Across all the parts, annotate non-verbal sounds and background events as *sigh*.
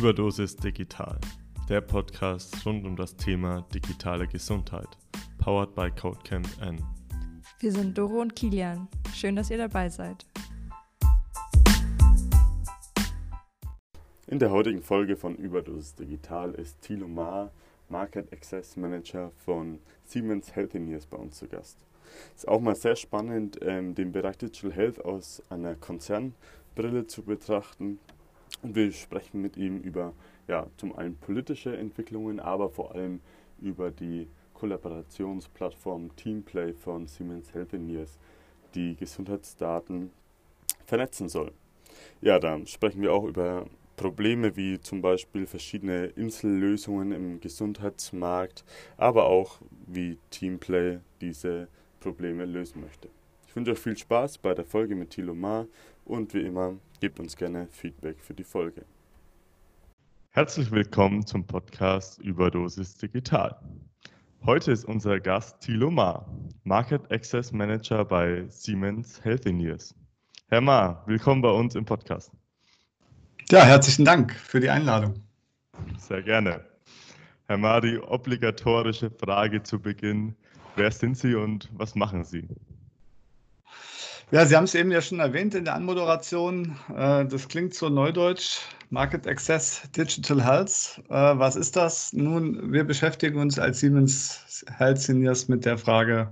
Überdosis Digital, der Podcast rund um das Thema digitale Gesundheit, powered by Codecamp N. Wir sind Doro und Kilian. Schön, dass ihr dabei seid. In der heutigen Folge von Überdosis Digital ist Thilo Maar, Market Access Manager von Siemens Healthineers bei uns zu Gast. Es ist auch mal sehr spannend, ähm, den Bereich Digital Health aus einer Konzernbrille zu betrachten. Und wir sprechen mit ihm über ja, zum einen politische Entwicklungen, aber vor allem über die Kollaborationsplattform Teamplay von Siemens Healthineers, die Gesundheitsdaten vernetzen soll. Ja, da sprechen wir auch über Probleme wie zum Beispiel verschiedene Insellösungen im Gesundheitsmarkt, aber auch wie Teamplay diese Probleme lösen möchte. Ich wünsche euch viel Spaß bei der Folge mit Thilo Ma und wie immer gebt uns gerne Feedback für die Folge. Herzlich willkommen zum Podcast Überdosis Digital. Heute ist unser Gast Thilo Ma, Market Access Manager bei Siemens Healthineers. Herr Ma, willkommen bei uns im Podcast. Ja, herzlichen Dank für die Einladung. Sehr gerne. Herr Ma, die obligatorische Frage zu Beginn. Wer sind Sie und was machen Sie? Ja, Sie haben es eben ja schon erwähnt in der Anmoderation. Äh, das klingt so neudeutsch. Market Access Digital Health. Äh, was ist das? Nun, wir beschäftigen uns als Siemens Health Seniors mit der Frage,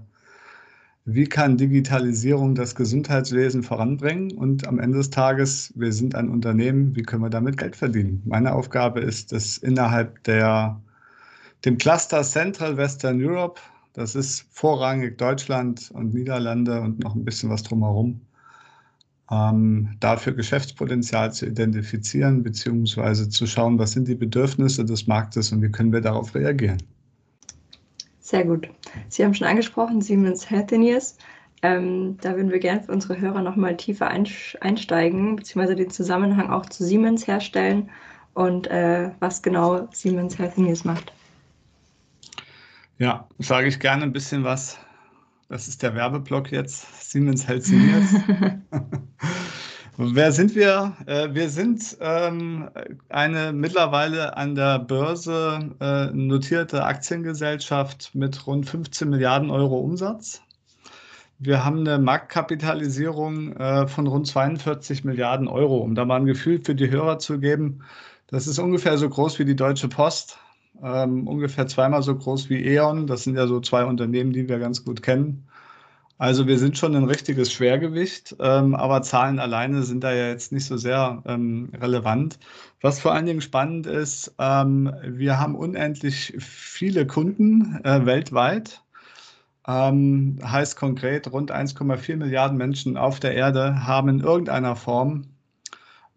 wie kann Digitalisierung das Gesundheitswesen voranbringen? Und am Ende des Tages, wir sind ein Unternehmen, wie können wir damit Geld verdienen? Meine Aufgabe ist es innerhalb der, dem Cluster Central Western Europe das ist vorrangig Deutschland und Niederlande und noch ein bisschen was drumherum. Ähm, dafür Geschäftspotenzial zu identifizieren, beziehungsweise zu schauen, was sind die Bedürfnisse des Marktes und wie können wir darauf reagieren. Sehr gut. Sie haben schon angesprochen, Siemens Healthineers. Ähm, da würden wir gerne für unsere Hörer nochmal tiefer einsteigen, beziehungsweise den Zusammenhang auch zu Siemens herstellen und äh, was genau Siemens Healthineers macht. Ja, sage ich gerne ein bisschen was. Das ist der Werbeblock jetzt. Siemens Healthineers. *laughs* Wer sind wir? Äh, wir sind ähm, eine mittlerweile an der Börse äh, notierte Aktiengesellschaft mit rund 15 Milliarden Euro Umsatz. Wir haben eine Marktkapitalisierung äh, von rund 42 Milliarden Euro. Um da mal ein Gefühl für die Hörer zu geben, das ist ungefähr so groß wie die Deutsche Post ähm, ungefähr zweimal so groß wie E.ON. Das sind ja so zwei Unternehmen, die wir ganz gut kennen. Also wir sind schon ein richtiges Schwergewicht, ähm, aber Zahlen alleine sind da ja jetzt nicht so sehr ähm, relevant. Was vor allen Dingen spannend ist, ähm, wir haben unendlich viele Kunden äh, weltweit. Ähm, heißt konkret, rund 1,4 Milliarden Menschen auf der Erde haben in irgendeiner Form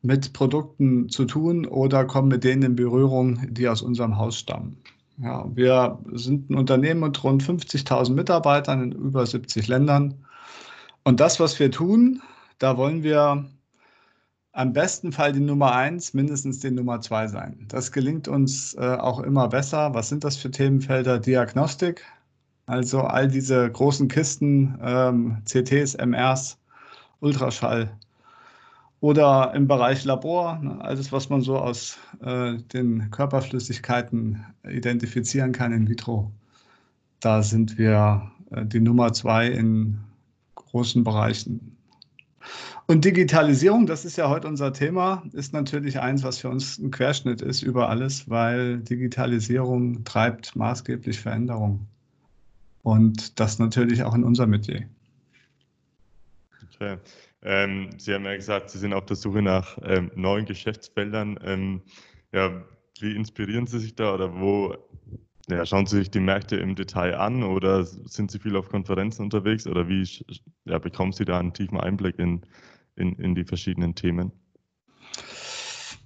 mit Produkten zu tun oder kommen mit denen in Berührung, die aus unserem Haus stammen. Ja, wir sind ein Unternehmen mit rund 50.000 Mitarbeitern in über 70 Ländern. Und das, was wir tun, da wollen wir am besten Fall die Nummer eins, mindestens die Nummer zwei sein. Das gelingt uns äh, auch immer besser. Was sind das für Themenfelder? Diagnostik, also all diese großen Kisten, ähm, CTs, MRs, Ultraschall, oder im Bereich Labor, ne, alles, was man so aus äh, den Körperflüssigkeiten identifizieren kann in vitro. Da sind wir äh, die Nummer zwei in großen Bereichen. Und Digitalisierung, das ist ja heute unser Thema, ist natürlich eins, was für uns ein Querschnitt ist über alles, weil Digitalisierung treibt maßgeblich Veränderung. Und das natürlich auch in unserem Metier. Okay. Ähm, Sie haben ja gesagt, Sie sind auf der Suche nach ähm, neuen Geschäftsfeldern. Ähm, ja, wie inspirieren Sie sich da oder wo ja, schauen Sie sich die Märkte im Detail an oder sind Sie viel auf Konferenzen unterwegs oder wie ja, bekommen Sie da einen tiefen Einblick in, in, in die verschiedenen Themen?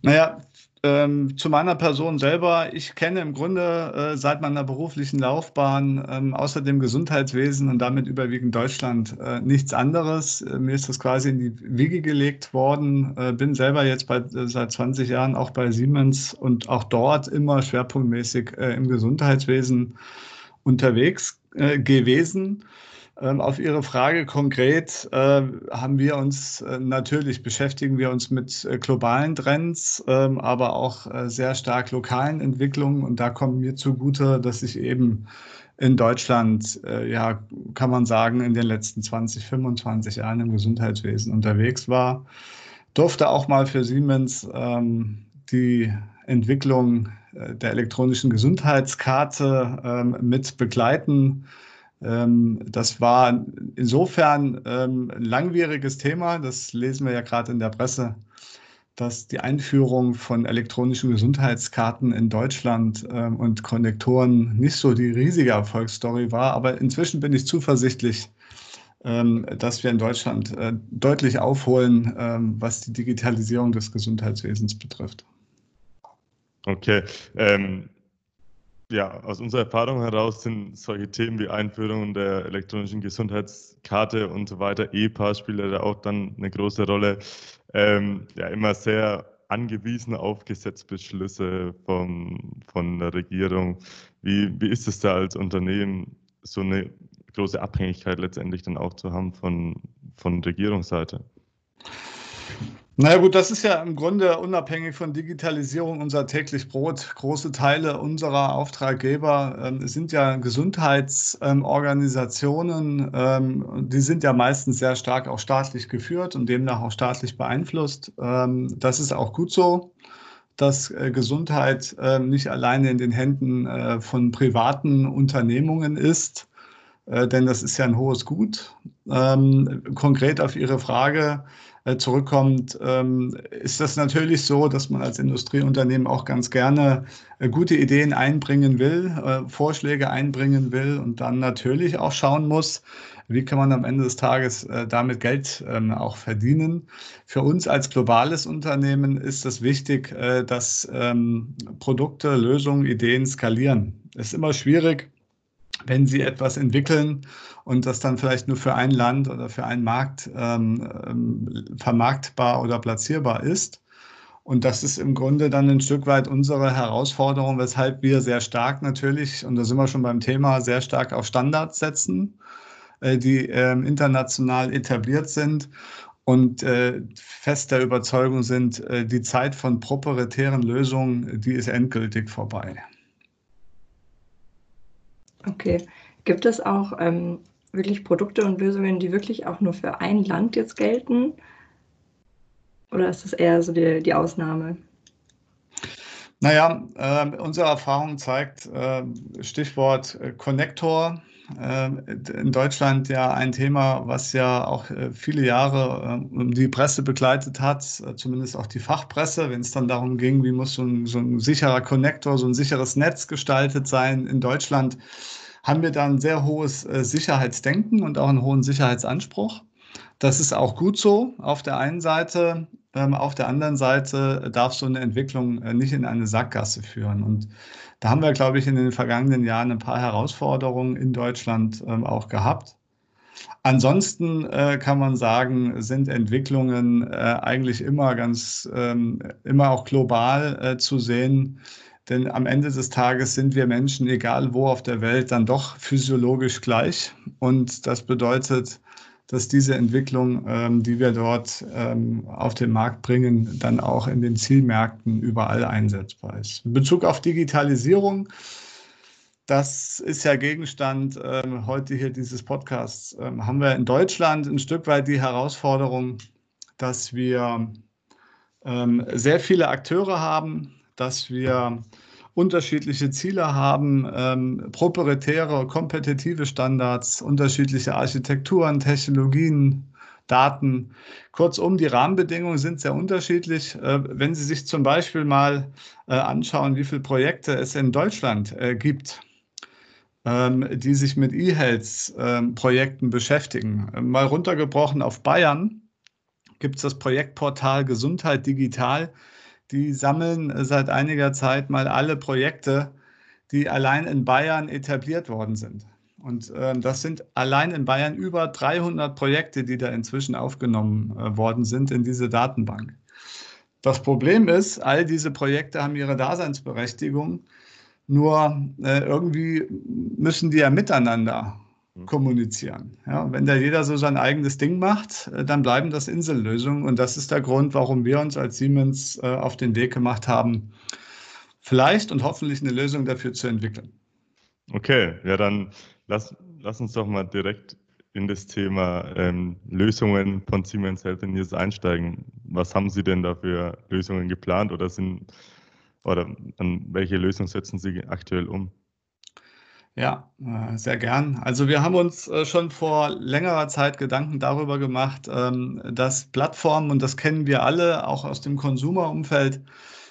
Naja, ähm, zu meiner Person selber, ich kenne im Grunde äh, seit meiner beruflichen Laufbahn ähm, außer dem Gesundheitswesen und damit überwiegend Deutschland äh, nichts anderes. Äh, mir ist das quasi in die Wiege gelegt worden. Äh, bin selber jetzt bei, äh, seit 20 Jahren auch bei Siemens und auch dort immer schwerpunktmäßig äh, im Gesundheitswesen unterwegs gewesen. Ähm, auf Ihre Frage konkret äh, haben wir uns äh, natürlich beschäftigen wir uns mit äh, globalen Trends, ähm, aber auch sehr stark lokalen Entwicklungen. Und da kommt mir zugute, dass ich eben in Deutschland, ja, kann man sagen, in den letzten 20, 25 Jahren im Gesundheitswesen unterwegs war. Durfte auch mal für Siemens ähm, die Entwicklung der elektronischen Gesundheitskarte mit begleiten das war insofern ähm, ein langwieriges Thema, das lesen wir ja gerade in der Presse, dass die Einführung von elektronischen Gesundheitskarten in Deutschland ähm, und Konnektoren nicht so die riesige Erfolgsstory war. Aber inzwischen bin ich zuversichtlich, dass wir in Deutschland äh, deutlich aufholen, was die Digitalisierung des Gesundheitswesens betrifft. Okay. Ähm, ja, aus unserer Erfahrung heraus sind solche Themen wie Einführung der elektronischen Gesundheitskarte und so weiter, E-Pass spielt da auch dann eine große Rolle, ähm, ja immer sehr angewiesen auf Gesetzbeschlüsse vom, von der Regierung. Wie, wie ist es da als Unternehmen, so eine große Abhängigkeit letztendlich dann auch zu haben von, von Regierungsseite? Naja gut, das ist ja im Grunde unabhängig von Digitalisierung unser täglich Brot. Große Teile unserer Auftraggeber ähm, sind ja Gesundheitsorganisationen. Ähm, die sind ja meistens sehr stark auch staatlich geführt und demnach auch staatlich beeinflusst. Ähm, das ist auch gut so dass äh, Gesundheit äh, nicht alleine in den Händen äh, von privaten Unternehmungen ist, äh, denn das ist ja ein hohes Gut. Ähm, konkret auf Ihre Frage, zurückkommt, ähm, ist das natürlich so, dass man als Industrieunternehmen auch ganz gerne äh, gute Ideen einbringen will, äh, Vorschläge einbringen will und dann natürlich auch schauen muss, wie kann man am Ende des Tages damit Geld ähm, auch verdienen. Für uns als globales Unternehmen ist es wichtig, dass ähm, Produkte, Lösungen, Ideen skalieren. Es ist immer schwierig, wenn Sie etwas entwickeln und das dann vielleicht nur für ein Land oder für einen Markt ähm, ähm, vermarktbar oder platzierbar ist. Und das ist im Grunde dann ein Stück weit unsere Herausforderung, weshalb wir sehr stark natürlich, und da sind wir schon beim Thema, sehr stark auf Standards setzen, äh, die äh, international etabliert sind und äh, fest der Überzeugung sind, äh, die Zeit von proprietären Lösungen, die ist endgültig vorbei. Okay. Gibt es auch ähm, wirklich Produkte und Lösungen, die wirklich auch nur für ein Land jetzt gelten? Oder ist das eher so die, die Ausnahme? Naja, äh, unsere Erfahrung zeigt, äh, Stichwort Connector, in Deutschland ja ein Thema, was ja auch äh, viele Jahre äh, die Presse begleitet hat, zumindest auch die Fachpresse, wenn es dann darum ging, wie muss so ein, so ein sicherer Connector, so ein sicheres Netz gestaltet sein in Deutschland haben wir da ein sehr hohes äh, Sicherheitsdenken und auch einen hohen Sicherheitsanspruch. Das ist auch gut so auf der einen Seite. Ähm, auf der anderen Seite darf so eine Entwicklung äh, nicht in eine Sackgasse führen. Und da haben wir, glaube ich, in den vergangenen Jahren ein paar Herausforderungen in Deutschland ähm, auch gehabt. Ansonsten äh, kann man sagen, sind Entwicklungen äh, eigentlich immer ganz, ähm, immer auch global äh, zu sehen. Denn am Ende des Tages sind wir Menschen, egal wo auf der Welt, dann doch physiologisch gleich. Und das bedeutet, dass diese Entwicklung, ähm, die wir dort ähm, auf den Markt bringen, dann auch in den Zielmärkten überall einsetzbar ist. In Bezug auf Digitalisierung, das ist ja Gegenstand ähm, heute hier dieses Podcasts, ähm, haben wir in Deutschland ein Stück weit die Herausforderung, dass wir ähm, sehr viele Akteure haben, dass wir unterschiedliche Ziele haben, ähm, proprietäre, kompetitive Standards, unterschiedliche Architekturen, Technologien, Daten. Kurzum, die Rahmenbedingungen sind sehr unterschiedlich. Äh, wenn Sie sich zum Beispiel mal äh, anschauen, wie viele Projekte es in Deutschland äh, gibt, ähm, die sich mit E-Health-Projekten ähm, beschäftigen. Mal runtergebrochen auf Bayern gibt es das Projektportal Gesundheit Digital die sammeln seit einiger Zeit mal alle Projekte, die allein in Bayern etabliert worden sind. Und äh, das sind allein in Bayern über 300 Projekte, die da inzwischen aufgenommen äh, worden sind in diese Datenbank. Das Problem ist, all diese Projekte haben ihre Daseinsberechtigung, nur äh, irgendwie müssen die ja miteinander. Kommunizieren. Ja, wenn da jeder so sein eigenes Ding macht, äh, dann bleiben das Insellösungen. Und das ist der Grund, warum wir uns als Siemens äh, auf den Weg gemacht haben, vielleicht und hoffentlich eine Lösung dafür zu entwickeln. Okay, ja, dann lass, lass uns doch mal direkt in das Thema ähm, Lösungen von Siemens Healthineers einsteigen. Was haben Sie denn da für Lösungen geplant oder sind oder an welche Lösung setzen Sie aktuell um? Ja, äh, sehr gern. Also wir haben uns äh, schon vor längerer Zeit Gedanken darüber gemacht, ähm, dass Plattformen, und das kennen wir alle auch aus dem Konsumerumfeld,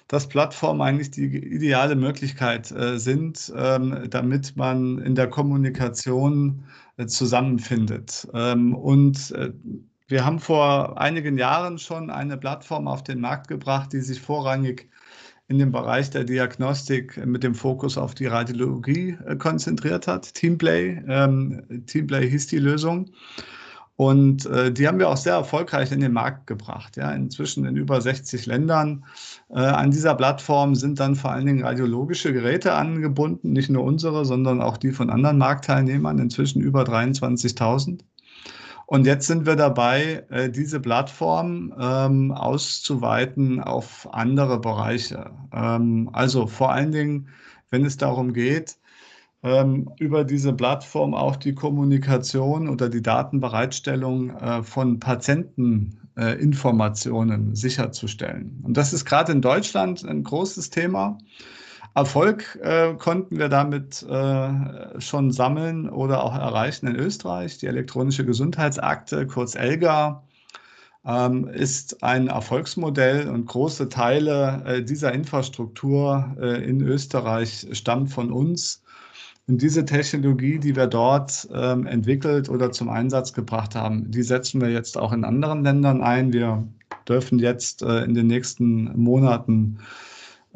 dass Plattformen eigentlich die ideale Möglichkeit äh, sind, ähm, damit man in der Kommunikation zusammenfindet. Ähm, und wir haben vor einigen Jahren schon eine Plattform auf den Markt gebracht, die sich vorrangig in dem Bereich der Diagnostik mit dem Fokus auf die Radiologie äh, konzentriert hat. Teamplay, ähm, Teamplay hieß die Lösung. Und äh, die haben wir auch sehr erfolgreich in den Markt gebracht. Ja, inzwischen in über 60 Ländern. Äh, an dieser Plattform sind dann vor allen Dingen radiologische Geräte angebunden, nicht nur unsere, sondern auch die von anderen Marktteilnehmern, inzwischen über 23.000. Und jetzt sind wir dabei, äh, diese Plattform ähm, auszuweiten auf andere Bereiche. Ähm, also vor allen Dingen, wenn es darum geht, ähm, über diese Plattform auch die Kommunikation oder die Datenbereitstellung äh, von Patienteninformationen äh, sicherzustellen. Und das ist gerade in Deutschland ein großes Thema. Erfolg äh, konnten wir damit äh, schon sammeln oder auch erreichen in Österreich. Die elektronische Gesundheitsakte, kurz ELGA, ähm, ist ein Erfolgsmodell und große Teile äh, dieser Infrastruktur äh, in Österreich stammt von uns. Und diese Technologie, die wir dort ähm, entwickelt oder zum Einsatz gebracht haben, die setzen wir jetzt auch in anderen Ländern ein. Wir dürfen jetzt äh, in den nächsten Monaten ähm,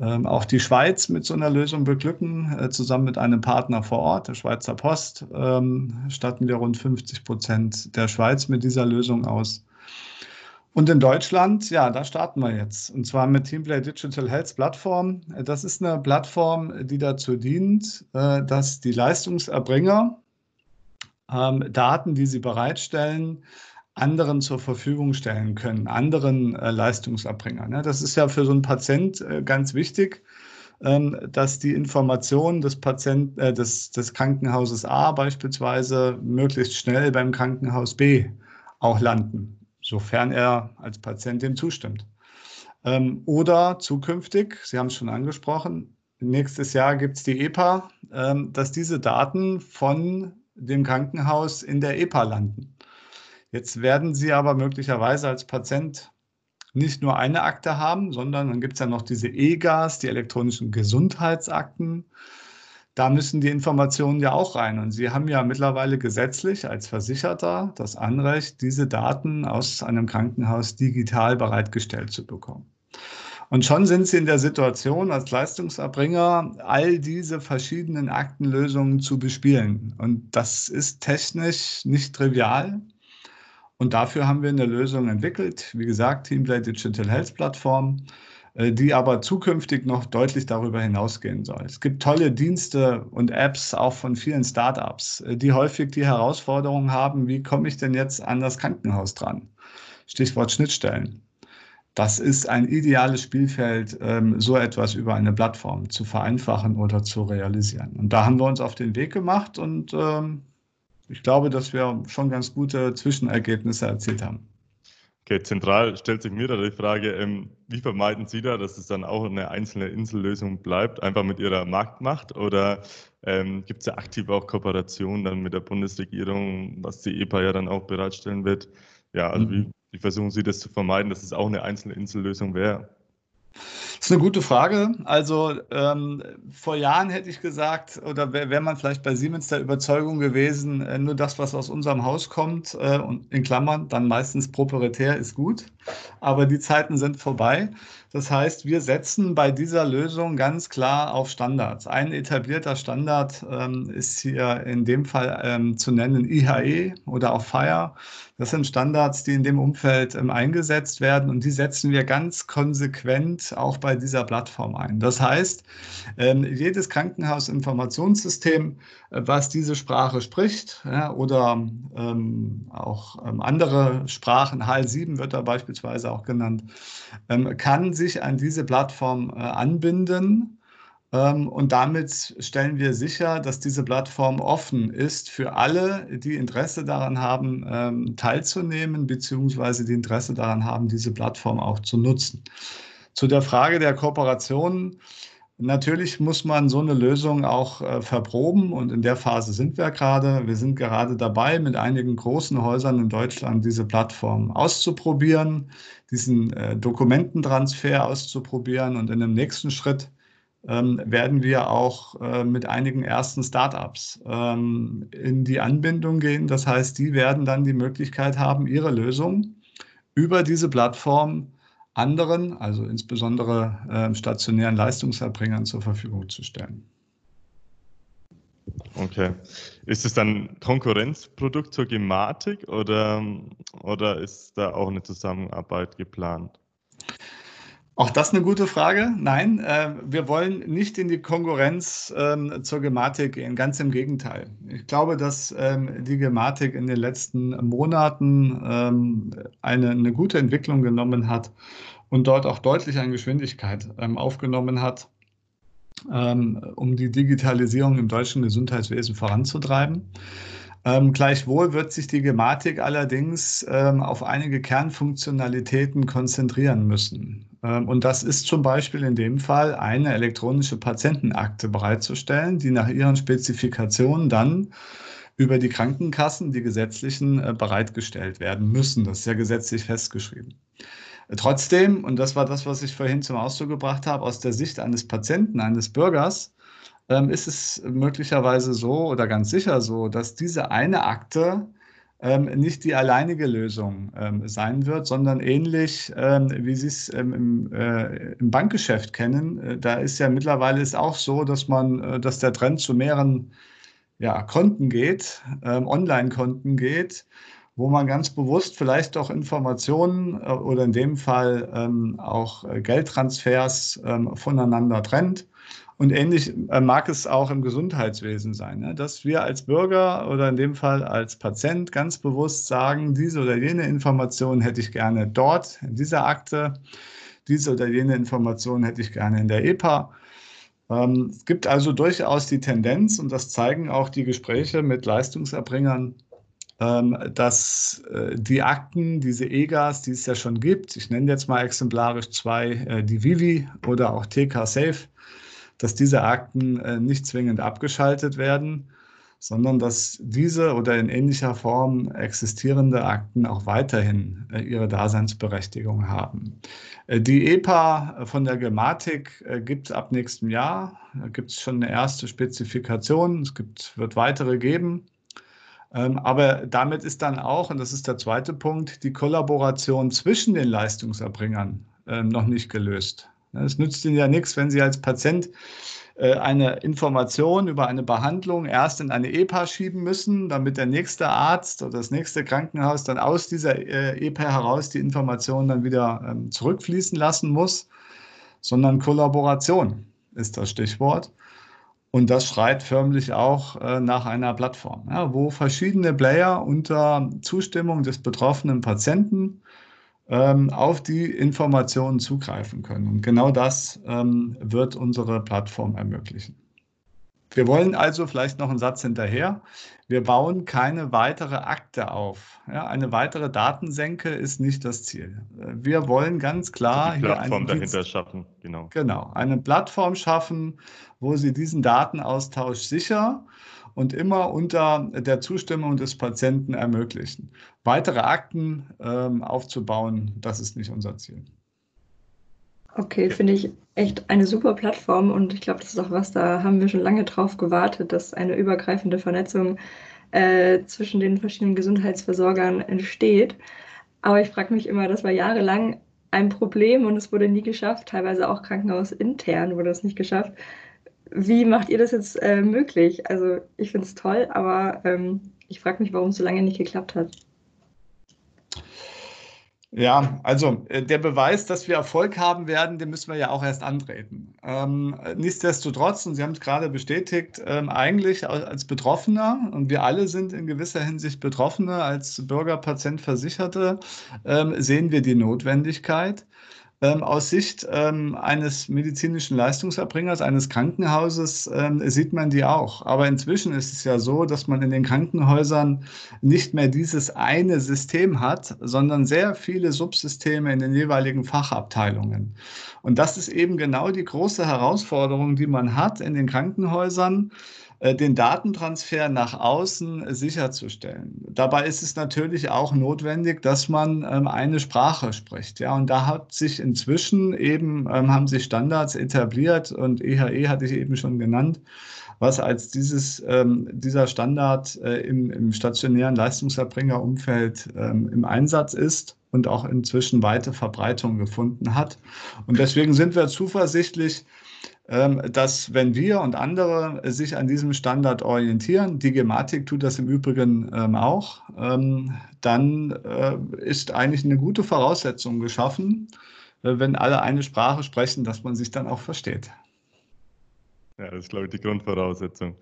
auch die Schweiz mit so einer Lösung beglücken, äh, zusammen mit einem Partner vor Ort, der Schweizer Post, ähm, statten wir rund 50 Prozent der Schweiz mit dieser Lösung aus. Und in Deutschland, ja, da starten wir jetzt. Und zwar mit Teamplay Digital Health Plattform. Das ist eine Plattform, die dazu dient, äh, dass die Leistungserbringer ähm, Daten, die sie bereitstellen, anderen zur Verfügung stellen können, anderen äh, Leistungserbringern. Ja, das ist ja für so einen Patient äh, ganz wichtig, ähm, dass die Informationen des, Patient, äh, des, des Krankenhauses A beispielsweise möglichst schnell beim Krankenhaus B auch landen, sofern er als Patient dem zustimmt. Ähm, oder zukünftig, Sie haben es schon angesprochen, nächstes Jahr gibt es die EPA, ähm, dass diese Daten von dem Krankenhaus in der EPA landen. Jetzt werden Sie aber möglicherweise als Patient nicht nur eine Akte haben, sondern dann gibt es ja noch diese EGAs, die elektronischen Gesundheitsakten. Da müssen die Informationen ja auch rein. Und Sie haben ja mittlerweile gesetzlich als Versicherter das Anrecht, diese Daten aus einem Krankenhaus digital bereitgestellt zu bekommen. Und schon sind Sie in der Situation, als Leistungserbringer all diese verschiedenen Aktenlösungen zu bespielen. Und das ist technisch nicht trivial. Und dafür haben wir eine Lösung entwickelt, wie gesagt, Teamplay Digital Health Plattform, äh, die aber zukünftig noch deutlich darüber hinausgehen soll. Es gibt tolle Dienste und Apps auch von vielen Startups, äh, die häufig die Herausforderung haben, wie komme ich denn jetzt an das Krankenhaus dran? Stichwort Schnittstellen. Das ist ein ideales Spielfeld, ähm, so etwas über eine Plattform zu vereinfachen oder zu realisieren. Und da haben wir uns auf den Weg gemacht und ähm, ich glaube, dass wir schon ganz gute Zwischenergebnisse erzielt haben. Okay, zentral stellt sich mir da die Frage, ähm, wie vermeiden Sie da, dass es dann auch eine einzelne Insellösung bleibt, einfach mit Ihrer Marktmacht? Oder ähm, gibt es ja aktiv auch Kooperationen dann mit der Bundesregierung, was die EPA ja dann auch bereitstellen wird? Ja, also mhm. wie, wie versuchen Sie das zu vermeiden, dass es auch eine einzelne Insellösung wäre? Das ist eine gute Frage. Also ähm, vor Jahren hätte ich gesagt, oder wäre wär man vielleicht bei Siemens der Überzeugung gewesen, äh, nur das, was aus unserem Haus kommt, äh, und in Klammern dann meistens proprietär, ist gut. Aber die Zeiten sind vorbei. Das heißt, wir setzen bei dieser Lösung ganz klar auf Standards. Ein etablierter Standard ähm, ist hier in dem Fall ähm, zu nennen IHE oder auch FIRE. Das sind Standards, die in dem Umfeld ähm, eingesetzt werden und die setzen wir ganz konsequent auch bei dieser Plattform ein. Das heißt, ähm, jedes Krankenhausinformationssystem, äh, was diese Sprache spricht ja, oder ähm, auch ähm, andere Sprachen, HL7 wird da beispielsweise auch genannt, kann sich an diese Plattform äh, anbinden ähm, und damit stellen wir sicher, dass diese Plattform offen ist für alle, die Interesse daran haben, ähm, teilzunehmen, beziehungsweise die Interesse daran haben, diese Plattform auch zu nutzen. Zu der Frage der Kooperation. Natürlich muss man so eine Lösung auch äh, verproben und in der Phase sind wir gerade. Wir sind gerade dabei, mit einigen großen Häusern in Deutschland diese Plattform auszuprobieren, diesen äh, Dokumententransfer auszuprobieren und in dem nächsten Schritt ähm, werden wir auch äh, mit einigen ersten Startups ähm, in die Anbindung gehen. Das heißt, die werden dann die Möglichkeit haben, ihre Lösung über diese Plattform anderen, also insbesondere äh, stationären Leistungserbringern zur Verfügung zu stellen. Okay. Ist es dann Konkurrenzprodukt zur Gematik oder, oder ist da auch eine Zusammenarbeit geplant? Auch das eine gute Frage. Nein, äh, wir wollen nicht in die Konkurrenz ähm, zur Gematik gehen, ganz im Gegenteil. Ich glaube, dass ähm, die Gematik in den letzten Monaten ähm, eine, eine gute Entwicklung genommen hat und dort auch deutlich an Geschwindigkeit ähm, aufgenommen hat, ähm, um die Digitalisierung im deutschen Gesundheitswesen voranzutreiben. Ähm, gleichwohl wird sich die Gematik allerdings ähm, auf einige Kernfunktionalitäten konzentrieren müssen. Ähm, und das ist zum Beispiel in dem Fall eine elektronische Patientenakte bereitzustellen, die nach ihren Spezifikationen dann über die Krankenkassen, die gesetzlichen, äh, bereitgestellt werden müssen. Das ist ja gesetzlich festgeschrieben. Trotzdem, und das war das, was ich vorhin zum Ausdruck gebracht habe, aus der Sicht eines Patienten, eines Bürgers, ähm, ist es möglicherweise so oder ganz sicher so, dass diese eine Akte ähm, nicht die alleinige Lösung ähm, sein wird, sondern ähnlich, ähm, wie Sie es ähm, im, äh, im, Bankgeschäft kennen. Äh, da ist ja mittlerweile ist auch so, dass man, äh, dass der Trend zu mehreren ja, Konten geht, ähm, Online-Konten geht, wo man ganz bewusst vielleicht auch Informationen äh, oder in dem Fall ähm, auch äh, Geldtransfers voneinander trennt und ähnlich äh, mag es auch im Gesundheitswesen sein, ne? dass wir als Bürger oder in dem Fall als Patient ganz bewusst sagen, diese oder jene Information hätte ich gerne dort, in dieser Akte, diese oder jene Information hätte ich gerne in der EPA. Ähm, es gibt also durchaus die Tendenz, und das zeigen auch die Gespräche mit Leistungserbringern, ähm, dass äh, die Akten, diese EGAs, die es ja schon gibt, ich nenne jetzt mal exemplarisch zwei, äh, die Vivi oder auch TK Safe, dass diese Akten äh, nicht zwingend abgeschaltet werden, sondern dass diese oder in ähnlicher Form existierende Akten auch weiterhin äh, ihre Daseinsberechtigung haben. Äh, die EPA von der Gematik gibt es ab nächstem Jahr. Da gibt es schon eine erste Spezifikation. Es gibt, wird weitere geben. Ähm, aber damit ist dann auch, und das ist der zweite Punkt, die Kollaboration zwischen den Leistungserbringern ähm, noch nicht gelöst. Es nützt Ihnen ja nichts, wenn Sie als Patient äh, eine Information über eine Behandlung erst in eine EPA schieben müssen, damit der nächste Arzt oder das nächste Krankenhaus dann aus dieser äh, EPA heraus die Information dann wieder ähm, zurückfließen lassen muss, sondern Kollaboration ist das Stichwort. Und das schreit förmlich auch äh, nach einer Plattform, wo verschiedene Player unter Zustimmung des betroffenen Patienten ähm, auf die Informationen zugreifen können. Und genau das ähm, wird unsere Plattform ermöglichen. Wir wollen also vielleicht noch einen Satz hinterher. Wir bauen keine weitere Akte auf. Ja, eine weitere Datensenke ist nicht das Ziel. Wir wollen ganz klar also die Plattform dahinter schaffen. Genau. Genau. Eine Plattform schaffen, wo Sie diesen Datenaustausch sicher und immer unter der Zustimmung des Patienten ermöglichen. Weitere Akten ähm, aufzubauen, das ist nicht unser Ziel. Okay, finde ich echt eine super Plattform und ich glaube, das ist auch was, da haben wir schon lange drauf gewartet, dass eine übergreifende Vernetzung äh, zwischen den verschiedenen Gesundheitsversorgern entsteht. Aber ich frage mich immer, das war jahrelang ein Problem und es wurde nie geschafft, teilweise auch krankenhausintern wurde es nicht geschafft, wie macht ihr das jetzt äh, möglich? Also ich finde es toll, aber ähm, ich frage mich, warum es so lange nicht geklappt hat. Ja, also äh, der Beweis, dass wir Erfolg haben werden, den müssen wir ja auch erst antreten. Ähm, nichtsdestotrotz, und Sie haben es gerade bestätigt, ähm, eigentlich als Betroffener, und wir alle sind in gewisser Hinsicht Betroffene, als Bürger, Patient, Versicherte, ähm, sehen wir die Notwendigkeit, ähm, aus Sicht ähm, eines medizinischen Leistungserbringers, eines Krankenhauses, ähm, sieht man die auch. Aber inzwischen ist es ja so, dass man in den Krankenhäusern nicht mehr dieses eine System hat, sondern sehr viele Subsysteme in den jeweiligen Fachabteilungen. Und das ist eben genau die große Herausforderung, die man hat in den Krankenhäusern den Datentransfer nach außen sicherzustellen. Dabei ist es natürlich auch notwendig, dass man ähm, eine Sprache spricht. Ja, und da hat sich inzwischen eben, ähm, haben sich Standards etabliert und EHE e hatte ich eben schon genannt, was als dieses, ähm, dieser Standard äh, im, im, stationären Leistungserbringerumfeld im Einsatz ist und auch inzwischen weite Verbreitung gefunden hat. Und deswegen sind wir zuversichtlich, ähm, dass wenn wir und andere sich an diesem Standard orientieren, die Gematik tut das im Übrigen ähm, auch, ähm, dann äh, ist eigentlich eine gute Voraussetzung geschaffen, äh, wenn alle eine Sprache sprechen, dass man sich dann auch versteht. Ja, das ist, glaube ich, die Grundvoraussetzung.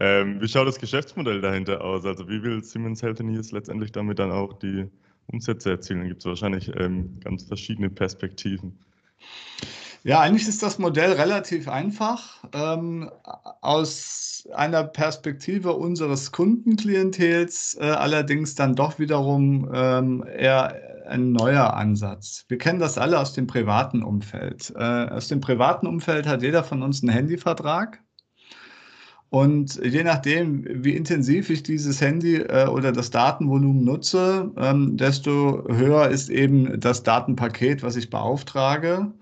Ähm, wie schaut das Geschäftsmodell dahinter aus? Also wie will Siemens Healthineers letztendlich damit dann auch die Umsätze erzielen? Gibt es wahrscheinlich ähm, ganz verschiedene Perspektiven. Ja, eigentlich ist das Modell relativ einfach. Ähm, aus einer Perspektive unseres Kundenklientels äh, allerdings dann doch wiederum ähm, eher ein neuer Ansatz. Wir kennen das alle aus dem privaten Umfeld. Äh, aus dem privaten Umfeld hat jeder von uns einen Handyvertrag. Und je nachdem, wie intensiv ich dieses Handy äh, oder das Datenvolumen nutze, ähm, desto höher ist eben das Datenpaket, was ich beauftrage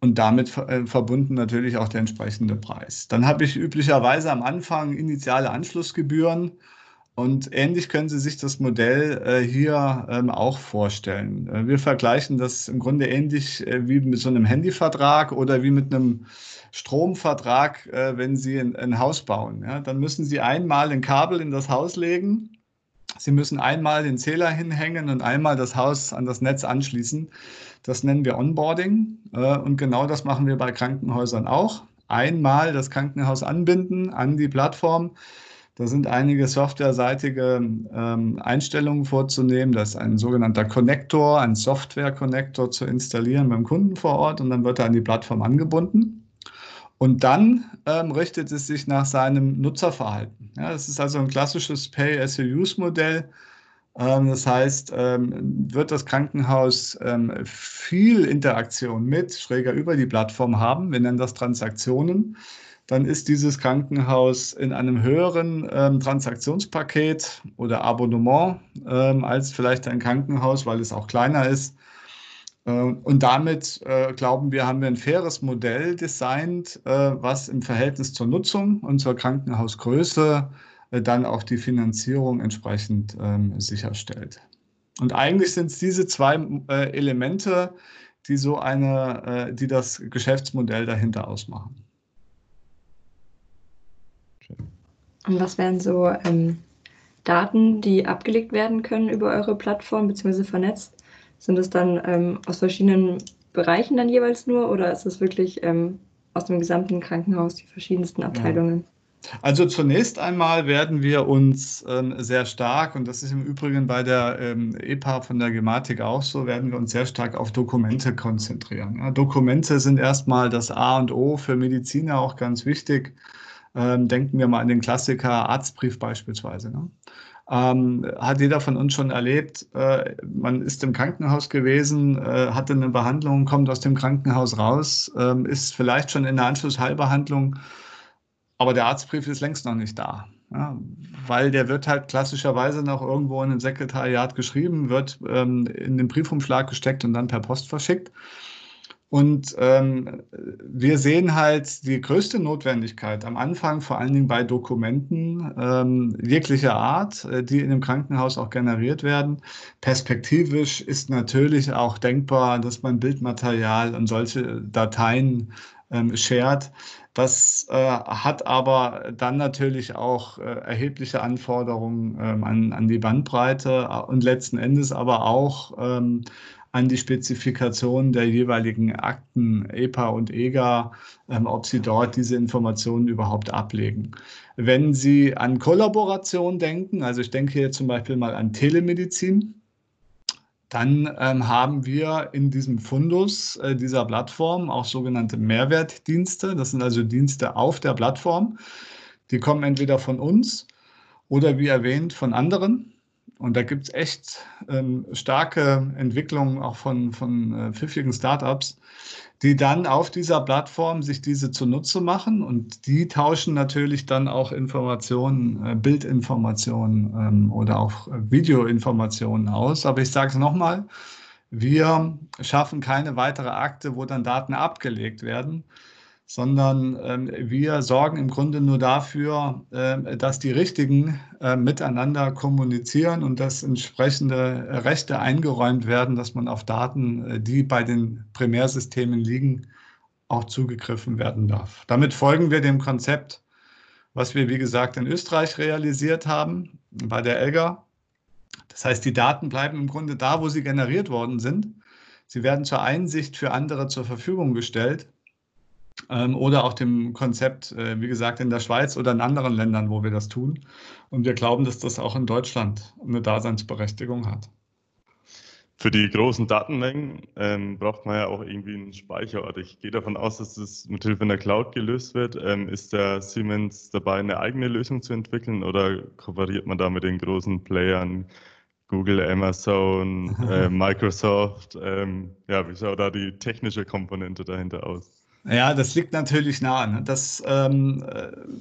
und damit äh, verbunden natürlich auch der entsprechende Preis. Dann habe ich üblicherweise am Anfang initiale Anschlussgebühren und ähnlich können Sie sich das Modell äh, hier ähm, auch vorstellen. Äh, wir vergleichen das im Grunde ähnlich äh, wie mit so einem Handyvertrag oder wie mit einem Stromvertrag, wenn Sie ein, Haus bauen. Dann müssen Sie einmal ein Kabel in das Haus legen. Sie müssen einmal den Zähler hinhängen und einmal das Haus an das Netz anschließen. Das nennen wir Onboarding äh, und genau das machen wir bei Krankenhäusern auch. Einmal das Krankenhaus anbinden an die Plattform. Da sind einige softwareseitige ähm, Einstellungen vorzunehmen. Das ist ein sogenannter Connector, ein Software-Connector zu installieren beim Kunden vor Ort und dann wird er an die Plattform angebunden. Und dann ähm, richtet es sich nach seinem Nutzerverhalten. Ja, das ist also ein klassisches Pay-as-you-use-Modell ähm, das heißt, ähm, wird das Krankenhaus ähm, viel Interaktion mit, schräger über die Plattform haben, wir nennen das Transaktionen, dann ist dieses Krankenhaus in einem höheren Transaktionspaket oder Abonnement als vielleicht ein Krankenhaus, weil es auch kleiner ist. Und damit, äh, glauben wir, haben wir ein faires Modell designt, äh, was im Verhältnis zur Nutzung und zur Krankenhausgröße äh, dann auch die Finanzierung entsprechend ähm, sicherstellt. Und eigentlich sind es diese zwei äh, Elemente, die so eine, äh, die das Geschäftsmodell dahinter ausmachen. Und was wären so ähm, Daten, die abgelegt werden können über eure Plattform bzw. vernetzt? Sind es dann ähm, aus verschiedenen Bereichen dann jeweils nur oder ist es wirklich ähm, aus dem gesamten Krankenhaus die verschiedensten Abteilungen? Ja. Also zunächst einmal werden wir uns ähm, sehr stark, und das ist im Übrigen bei der ähm, EPA von der Gematik auch so, werden wir uns sehr stark auf Dokumente konzentrieren. Ja, Dokumente sind erstmal das A und O für Mediziner auch ganz wichtig. Ähm, denken wir mal an den Klassiker Arztbrief beispielsweise. Ne? Ähm, hat jeder von uns schon erlebt, äh, man ist im Krankenhaus gewesen, äh, hatte eine Behandlung, kommt aus dem Krankenhaus raus, äh, ist vielleicht schon in der Anschlussheilbehandlung aber der Arztbrief ist längst noch nicht da. Ja, weil der wird halt klassischerweise noch irgendwo in einem Sekretariat geschrieben, wird ähm, in den Briefumschlag gesteckt und dann per Post verschickt. Und ähm, wir sehen halt die größte Notwendigkeit am Anfang, vor allen Dingen bei Dokumenten ähm, jeglicher Art, äh, die in einem Krankenhaus auch generiert werden. Perspektivisch ist natürlich auch denkbar, dass man Bildmaterial und solche Dateien ähm, shared. Das äh, hat aber dann natürlich auch äh, erhebliche Anforderungen ähm, an, an die Bandbreite äh, und letzten Endes aber auch ähm, an die Spezifikation der jeweiligen Akten EPA und EGA, ähm, ob Sie dort diese Informationen überhaupt ablegen. Wenn Sie an Kollaboration denken, also ich denke hier zum Beispiel mal an Telemedizin, dann ähm, haben wir in diesem Fundus äh, dieser Plattform auch sogenannte Mehrwertdienste. Das sind also Dienste auf der Plattform. Die kommen entweder von uns oder wie erwähnt von anderen. Und da gibt es echt ähm, starke Entwicklungen auch von, von äh, pfiffigen Startups, die dann auf dieser Plattform sich diese zunutze machen und die tauschen natürlich dann auch Informationen, äh, Bildinformationen ähm, oder auch Videoinformationen aus. Aber ich sage es nochmal, wir schaffen keine weitere Akte, wo dann Daten abgelegt werden, sondern ähm, wir sorgen im Grunde nur dafür, äh, dass die Richtigen äh, miteinander kommunizieren und dass entsprechende Rechte eingeräumt werden, dass man auf Daten, äh, die bei den Primärsystemen liegen, auch zugegriffen werden darf. Damit folgen wir dem Konzept, was wir, wie gesagt, in Österreich realisiert haben, bei der ELGA. Das heißt, die Daten bleiben im Grunde da, wo sie generiert worden sind. Sie werden zur Einsicht für andere zur Verfügung gestellt oder auch dem Konzept, äh, wie gesagt, in der Schweiz oder in anderen Ländern, wo wir das tun. Und wir glauben, dass das auch in Deutschland eine Daseinsberechtigung hat. Für die großen Datenmengen ähm, braucht man ja auch irgendwie einen Speicherort. Ich gehe davon aus, dass das mit Hilfe einer Cloud gelöst wird. Ähm, ist der Siemens dabei, eine eigene Lösung zu entwickeln oder kooperiert man da mit den großen Playern, Google, Amazon, *laughs* äh, Microsoft? Ähm, ja, wie schaut da die technische Komponente dahinter aus? Ja, das liegt natürlich nahe. Ne? Das, ähm,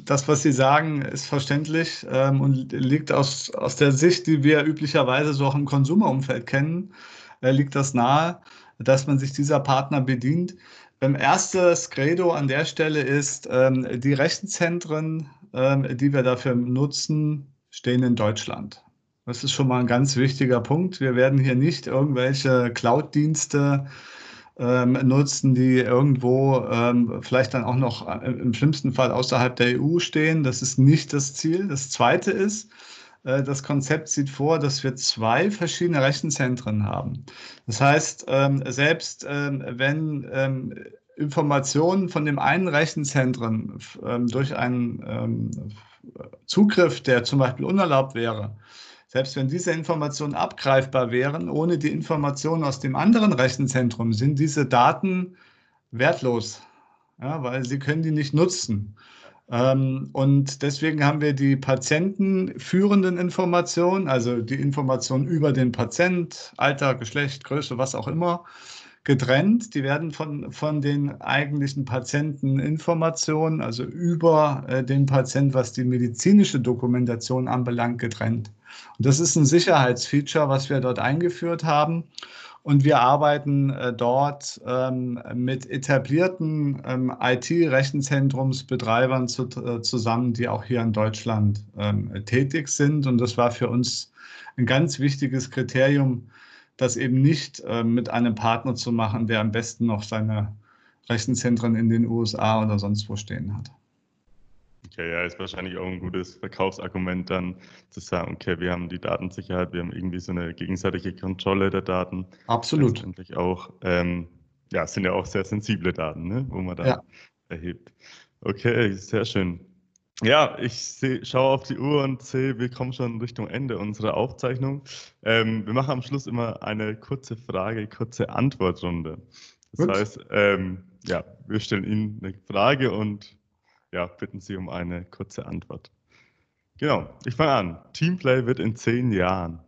das, was Sie sagen, ist verständlich ähm, und liegt aus, aus der Sicht, die wir üblicherweise so auch im Konsumerumfeld kennen, äh, liegt das nahe, dass man sich dieser Partner bedient. Ähm, erstes Credo an der Stelle ist, ähm, die Rechenzentren, ähm, die wir dafür nutzen, stehen in Deutschland. Das ist schon mal ein ganz wichtiger Punkt. Wir werden hier nicht irgendwelche Cloud-Dienste ähm, nutzen, die irgendwo ähm, vielleicht dann auch noch äh, im schlimmsten Fall außerhalb der EU stehen. Das ist nicht das Ziel. Das Zweite ist, äh, das Konzept sieht vor, dass wir zwei verschiedene Rechenzentren haben. Das heißt, ähm, selbst ähm, wenn ähm, Informationen von dem einen Rechenzentrum ähm, durch einen Zugriff, der zum Beispiel unerlaubt wäre, selbst wenn diese Informationen abgreifbar wären, ohne die Informationen aus dem anderen Rechenzentrum sind diese Daten wertlos, ja, weil sie können die nicht nutzen. Ähm, und deswegen haben wir die patientenführenden Informationen, also die Informationen über den Patient, Alter, Geschlecht, Größe, was auch immer, getrennt. Die werden von, von den eigentlichen Patienteninformationen, also über äh, den Patient, was die medizinische Dokumentation anbelangt, getrennt. Und das ist ein Sicherheitsfeature, was wir dort eingeführt haben. Und wir arbeiten äh, dort ähm, mit etablierten ähm, IT-Rechenzentrumsbetreibern äh, zusammen, die auch hier in Deutschland ähm, tätig sind. Und das war für uns ein ganz wichtiges Kriterium, das eben nicht äh, mit einem Partner zu machen, der am besten noch seine Rechenzentren in den USA oder sonst wo stehen hat. Okay, ja, ist wahrscheinlich auch ein gutes Verkaufsargument dann zu sagen, okay, wir haben die Datensicherheit, wir haben irgendwie so eine gegenseitige Kontrolle der Daten. Absolut. Letztendlich auch, ähm, ja, es sind ja auch sehr sensible Daten, ne, wo man da ja. erhebt. Okay, sehr schön. Ja, ich seh, schaue auf die Uhr und sehe, wir kommen schon Richtung Ende unserer Aufzeichnung. Ähm, wir machen am Schluss immer eine kurze Frage, kurze Antwortrunde. Das Gut. heißt, ähm, ja, wir stellen Ihnen eine Frage und ja, bitten Sie um eine kurze Antwort. Genau, ich fange an. Teamplay wird in zehn Jahren.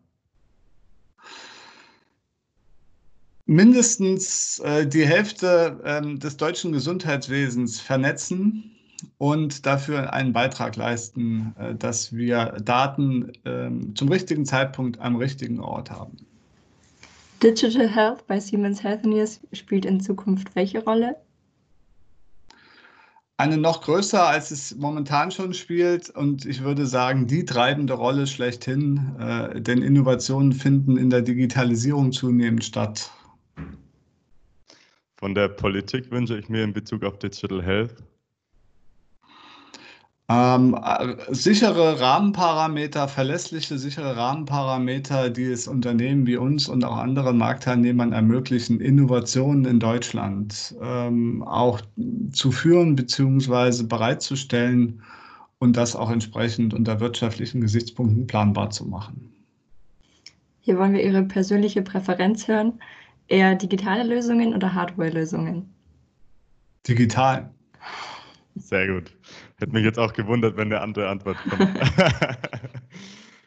Mindestens äh, die Hälfte ähm, des deutschen Gesundheitswesens vernetzen und dafür einen Beitrag leisten, äh, dass wir Daten äh, zum richtigen Zeitpunkt am richtigen Ort haben. Digital Health bei Siemens Healthineers spielt in Zukunft welche Rolle? Eine noch größer, als es momentan schon spielt. Und ich würde sagen, die treibende Rolle schlechthin, äh, denn Innovationen finden in der Digitalisierung zunehmend statt. Von der Politik wünsche ich mir in Bezug auf Digital Health. Ähm, äh, sichere Rahmenparameter, verlässliche, sichere Rahmenparameter, die es Unternehmen wie uns und auch anderen Marktteilnehmern ermöglichen, Innovationen in Deutschland ähm, auch zu führen bzw. bereitzustellen und das auch entsprechend unter wirtschaftlichen Gesichtspunkten planbar zu machen. Hier wollen wir Ihre persönliche Präferenz hören. Eher digitale Lösungen oder Hardware-Lösungen? Digital. Sehr gut. Hätte mich jetzt auch gewundert, wenn eine andere Antwort kommt. *laughs*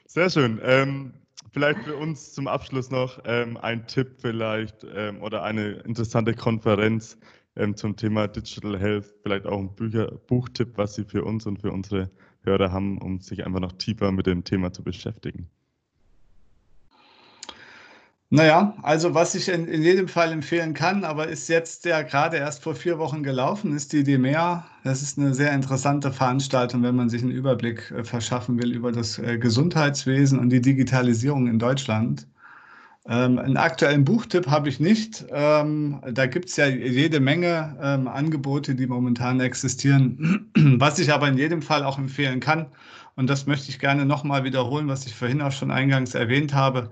Sehr schön. Ähm, vielleicht für uns zum Abschluss noch ähm, ein Tipp vielleicht ähm, oder eine interessante Konferenz ähm, zum Thema Digital Health. Vielleicht auch ein Bücher, Buchtipp, was Sie für uns und für unsere Hörer haben, um sich einfach noch tiefer mit dem Thema zu beschäftigen. Naja, also was ich in, in jedem Fall empfehlen kann, aber ist jetzt ja gerade erst vor vier Wochen gelaufen, ist die DEMEA. Das ist eine sehr interessante Veranstaltung, wenn man sich einen Überblick äh, verschaffen will über das äh, Gesundheitswesen und die Digitalisierung in Deutschland. Ähm, einen aktuellen Buchtipp habe ich nicht. Ähm, da gibt es ja jede Menge ähm, Angebote, die momentan existieren. *clears throat* Was ich aber in jedem Fall auch empfehlen kann, und das möchte ich gerne nochmal wiederholen, was ich vorhin auch schon eingangs erwähnt habe,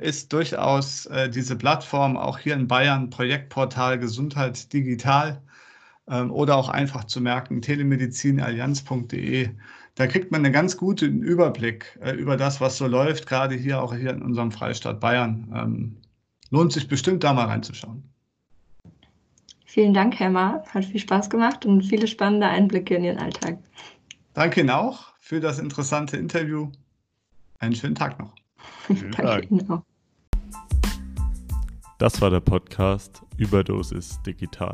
ist durchaus äh, diese Plattform auch hier in Bayern, Projektportal Gesundheit Digital ähm, oder auch einfach zu merken, telemedizinallianz.de. Da kriegt man einen ganz guten Überblick äh, über das, was so läuft, gerade hier auch hier in unserem Freistaat Bayern. Ähm, lohnt sich bestimmt da mal reinzuschauen. Vielen Dank, Herr Ma. Hat viel Spaß gemacht und viele spannende Einblicke in Ihren Alltag. Danke Ihnen auch für das interessante Interview. Einen schönen Tag noch. *laughs* Danke Ihnen auch. Das war der Podcast Überdosis Digital.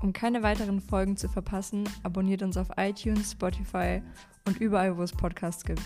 Um keine weiteren Folgen zu verpassen, abonniert uns auf iTunes, Spotify und überall, wo es Podcasts gibt.